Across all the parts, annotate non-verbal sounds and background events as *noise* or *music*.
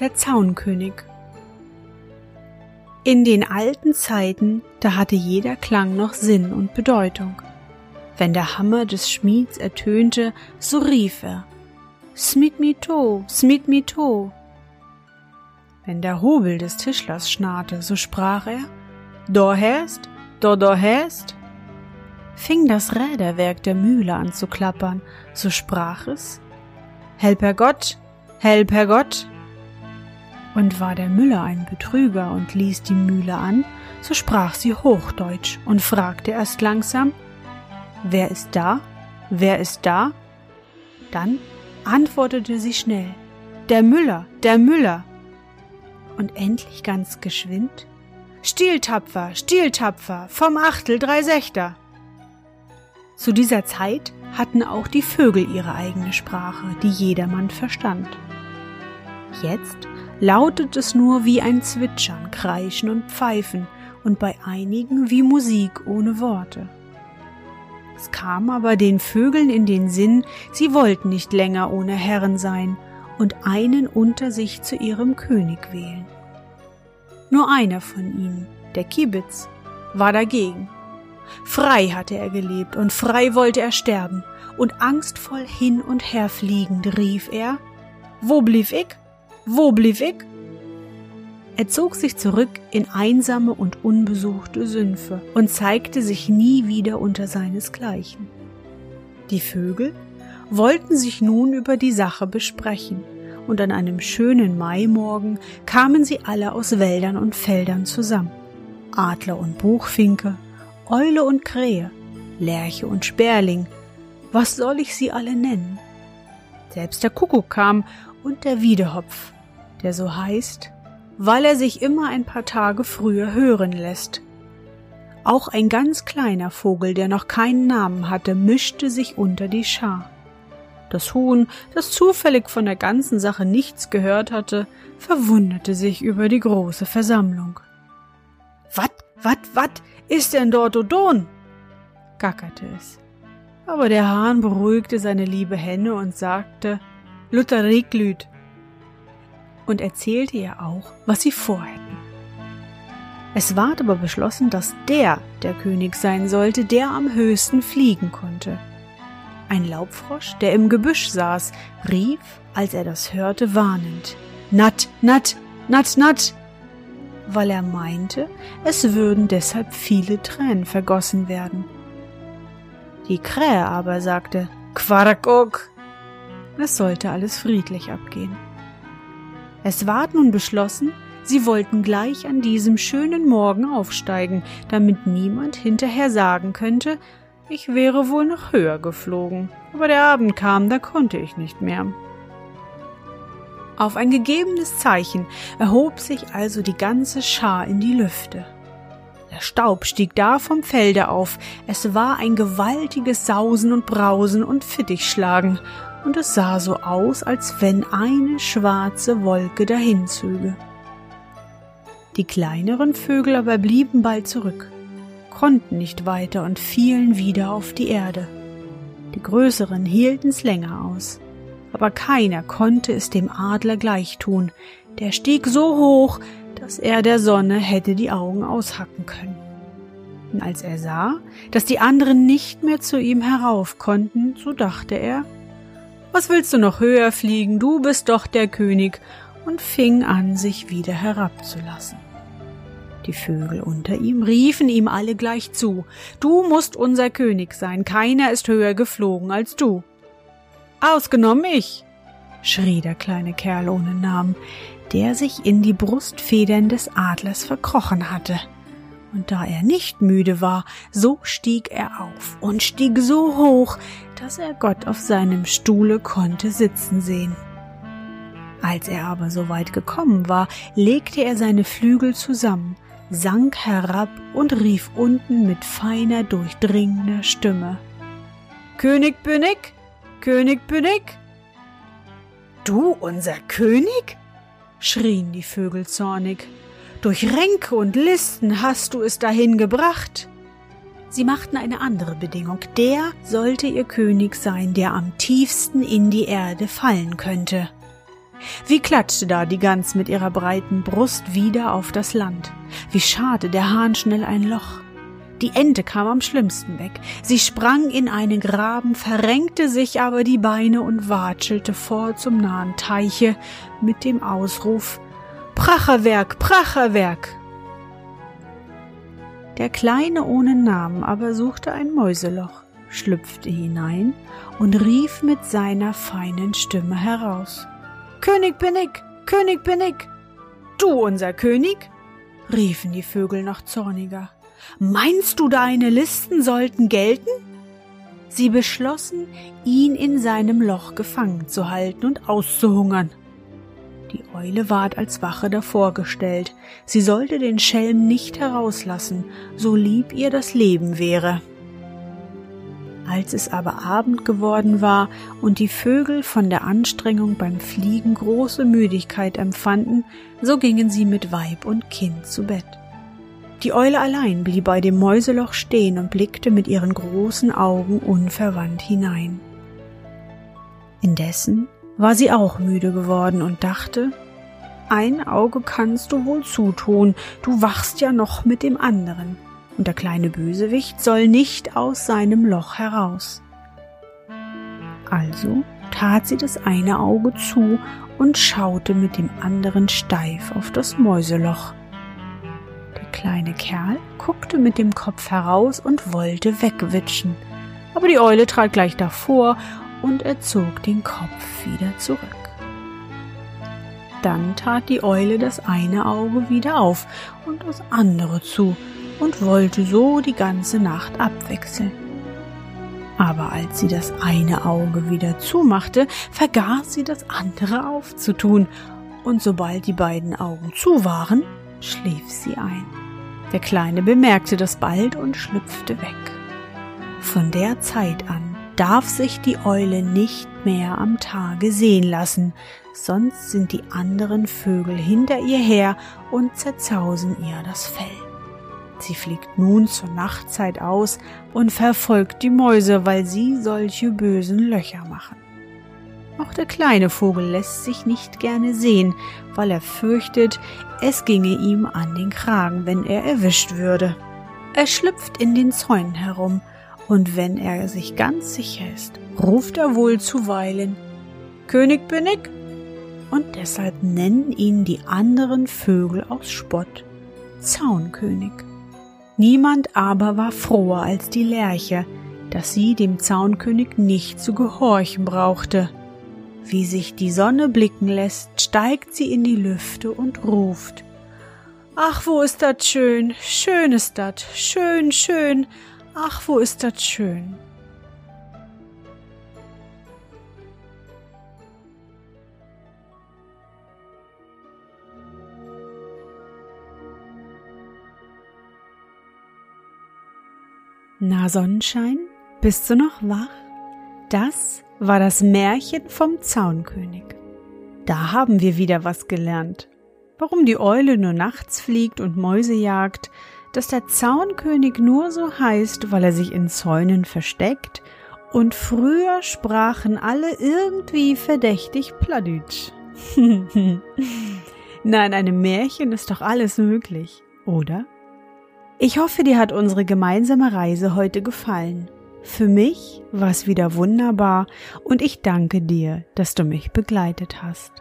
Der Zaunkönig. In den alten Zeiten, da hatte jeder Klang noch Sinn und Bedeutung. Wenn der Hammer des Schmieds ertönte, so rief er Smit mi to, smit mi to. Wenn der Hobel des Tischlers schnarrte, so sprach er Do hast, do do hast. Fing das Räderwerk der Mühle an zu klappern, so sprach es Help Herr Gott, help Herr Gott. Und war der Müller ein Betrüger und ließ die Mühle an, so sprach sie Hochdeutsch und fragte erst langsam Wer ist da? Wer ist da? Dann antwortete sie schnell Der Müller, der Müller. Und endlich ganz geschwind Stieltapfer, Stieltapfer, vom Achtel drei Sechter. Zu dieser Zeit hatten auch die Vögel ihre eigene Sprache, die jedermann verstand. Jetzt lautet es nur wie ein Zwitschern, Kreischen und Pfeifen und bei einigen wie Musik ohne Worte. Es kam aber den Vögeln in den Sinn, sie wollten nicht länger ohne Herren sein und einen unter sich zu ihrem König wählen. Nur einer von ihnen, der Kibitz, war dagegen. Frei hatte er gelebt und frei wollte er sterben, und angstvoll hin und her fliegend rief er, Wo blieb ich? Wo blieb ich? Er zog sich zurück in einsame und unbesuchte Sümpfe und zeigte sich nie wieder unter seinesgleichen. Die Vögel wollten sich nun über die Sache besprechen, und an einem schönen Maimorgen kamen sie alle aus Wäldern und Feldern zusammen. Adler und Buchfinke, Eule und Krähe, Lerche und Sperling, was soll ich sie alle nennen? Selbst der Kuckuck kam und der Wiedehopf, der so heißt, weil er sich immer ein paar Tage früher hören lässt. Auch ein ganz kleiner Vogel, der noch keinen Namen hatte, mischte sich unter die Schar. Das Huhn, das zufällig von der ganzen Sache nichts gehört hatte, verwunderte sich über die große Versammlung. Wat, wat, wat ist denn dort Odon? gackerte es. Aber der Hahn beruhigte seine liebe Henne und sagte, Luther Riglüt, und erzählte ihr auch, was sie vorhätten. Es ward aber beschlossen, dass der der König sein sollte, der am höchsten fliegen konnte. Ein Laubfrosch, der im Gebüsch saß, rief, als er das hörte, warnend Nat, Nat, Nat, Nat, weil er meinte, es würden deshalb viele Tränen vergossen werden. Die Krähe aber sagte Quarkok, es sollte alles friedlich abgehen. Es ward nun beschlossen, sie wollten gleich an diesem schönen Morgen aufsteigen, damit niemand hinterher sagen könnte, ich wäre wohl noch höher geflogen. Aber der Abend kam, da konnte ich nicht mehr. Auf ein gegebenes Zeichen erhob sich also die ganze Schar in die Lüfte. Der Staub stieg da vom Felde auf, es war ein gewaltiges Sausen und Brausen und Fittichschlagen, und es sah so aus, als wenn eine schwarze Wolke dahinzöge. Die kleineren Vögel aber blieben bald zurück, konnten nicht weiter und fielen wieder auf die Erde. Die größeren hielten's länger aus, aber keiner konnte es dem Adler gleich tun, der stieg so hoch, dass er der Sonne hätte die Augen aushacken können. Und als er sah, dass die anderen nicht mehr zu ihm herauf konnten, so dachte er, was willst du noch höher fliegen? Du bist doch der König, und fing an, sich wieder herabzulassen. Die Vögel unter ihm riefen ihm alle gleich zu. Du musst unser König sein, keiner ist höher geflogen als du. Ausgenommen ich, schrie der kleine Kerl ohne Namen, der sich in die Brustfedern des Adlers verkrochen hatte. Und da er nicht müde war, so stieg er auf und stieg so hoch, dass er Gott auf seinem Stuhle konnte sitzen sehen. Als er aber so weit gekommen war, legte er seine Flügel zusammen, sank herab und rief unten mit feiner, durchdringender Stimme König Bünnig, König Bünnig. Du unser König? schrien die Vögel zornig. Durch Ränke und Listen hast du es dahin gebracht. Sie machten eine andere Bedingung. Der sollte ihr König sein, der am tiefsten in die Erde fallen könnte. Wie klatschte da die Gans mit ihrer breiten Brust wieder auf das Land. Wie schade der Hahn schnell ein Loch. Die Ente kam am schlimmsten weg. Sie sprang in einen Graben, verrenkte sich aber die Beine und watschelte vor zum nahen Teiche mit dem Ausruf Pracherwerk, Pracherwerk. Der Kleine ohne Namen aber suchte ein Mäuseloch, schlüpfte hinein und rief mit seiner feinen Stimme heraus König bin ich, König bin ich. Du unser König? riefen die Vögel noch zorniger. Meinst du, deine Listen sollten gelten? Sie beschlossen, ihn in seinem Loch gefangen zu halten und auszuhungern. Die Eule ward als Wache davor gestellt. Sie sollte den Schelm nicht herauslassen, so lieb ihr das Leben wäre. Als es aber Abend geworden war und die Vögel von der Anstrengung beim Fliegen große Müdigkeit empfanden, so gingen sie mit Weib und Kind zu Bett. Die Eule allein blieb bei dem Mäuseloch stehen und blickte mit ihren großen Augen unverwandt hinein. Indessen war sie auch müde geworden und dachte, ein Auge kannst du wohl zutun, du wachst ja noch mit dem anderen, und der kleine Bösewicht soll nicht aus seinem Loch heraus. Also tat sie das eine Auge zu und schaute mit dem anderen steif auf das Mäuseloch kleine Kerl guckte mit dem Kopf heraus und wollte wegwitschen. Aber die Eule trat gleich davor und er zog den Kopf wieder zurück. Dann tat die Eule das eine Auge wieder auf und das andere zu und wollte so die ganze Nacht abwechseln. Aber als sie das eine Auge wieder zumachte, vergaß sie das andere aufzutun, und sobald die beiden Augen zu waren, schlief sie ein. Der Kleine bemerkte das bald und schlüpfte weg. Von der Zeit an darf sich die Eule nicht mehr am Tage sehen lassen, sonst sind die anderen Vögel hinter ihr her und zerzausen ihr das Fell. Sie fliegt nun zur Nachtzeit aus und verfolgt die Mäuse, weil sie solche bösen Löcher machen. Auch der kleine Vogel lässt sich nicht gerne sehen, weil er fürchtet, es ginge ihm an den Kragen, wenn er erwischt würde. Er schlüpft in den Zäunen herum, und wenn er sich ganz sicher ist, ruft er wohl zuweilen König bin ich? Und deshalb nennen ihn die anderen Vögel aus Spott Zaunkönig. Niemand aber war froher als die Lerche, dass sie dem Zaunkönig nicht zu gehorchen brauchte. Wie sich die Sonne blicken lässt, steigt sie in die Lüfte und ruft. Ach, wo ist das schön, schön ist das, schön, schön, ach, wo ist das schön. Na Sonnenschein, bist du noch wach? Das war das Märchen vom Zaunkönig. Da haben wir wieder was gelernt. Warum die Eule nur nachts fliegt und Mäuse jagt, dass der Zaunkönig nur so heißt, weil er sich in Zäunen versteckt, und früher sprachen alle irgendwie verdächtig Pladütsch. *laughs* Nein, einem Märchen ist doch alles möglich, oder? Ich hoffe, dir hat unsere gemeinsame Reise heute gefallen. Für mich war es wieder wunderbar und ich danke dir, dass du mich begleitet hast.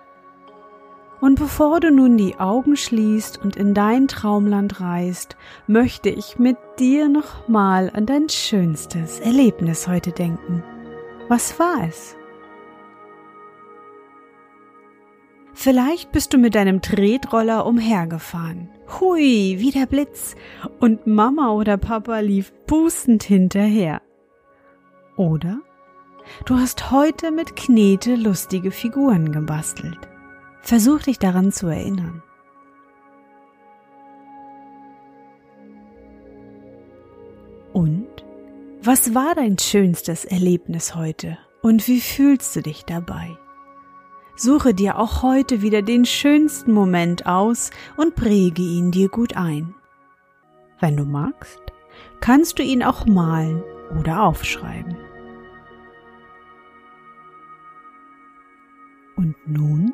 Und bevor du nun die Augen schließt und in dein Traumland reist, möchte ich mit dir nochmal an dein schönstes Erlebnis heute denken. Was war es? Vielleicht bist du mit deinem Tretroller umhergefahren. Hui, wie der Blitz. Und Mama oder Papa lief pustend hinterher. Oder du hast heute mit Knete lustige Figuren gebastelt. Versuch dich daran zu erinnern. Und was war dein schönstes Erlebnis heute und wie fühlst du dich dabei? Suche dir auch heute wieder den schönsten Moment aus und präge ihn dir gut ein. Wenn du magst, kannst du ihn auch malen oder aufschreiben. Und nun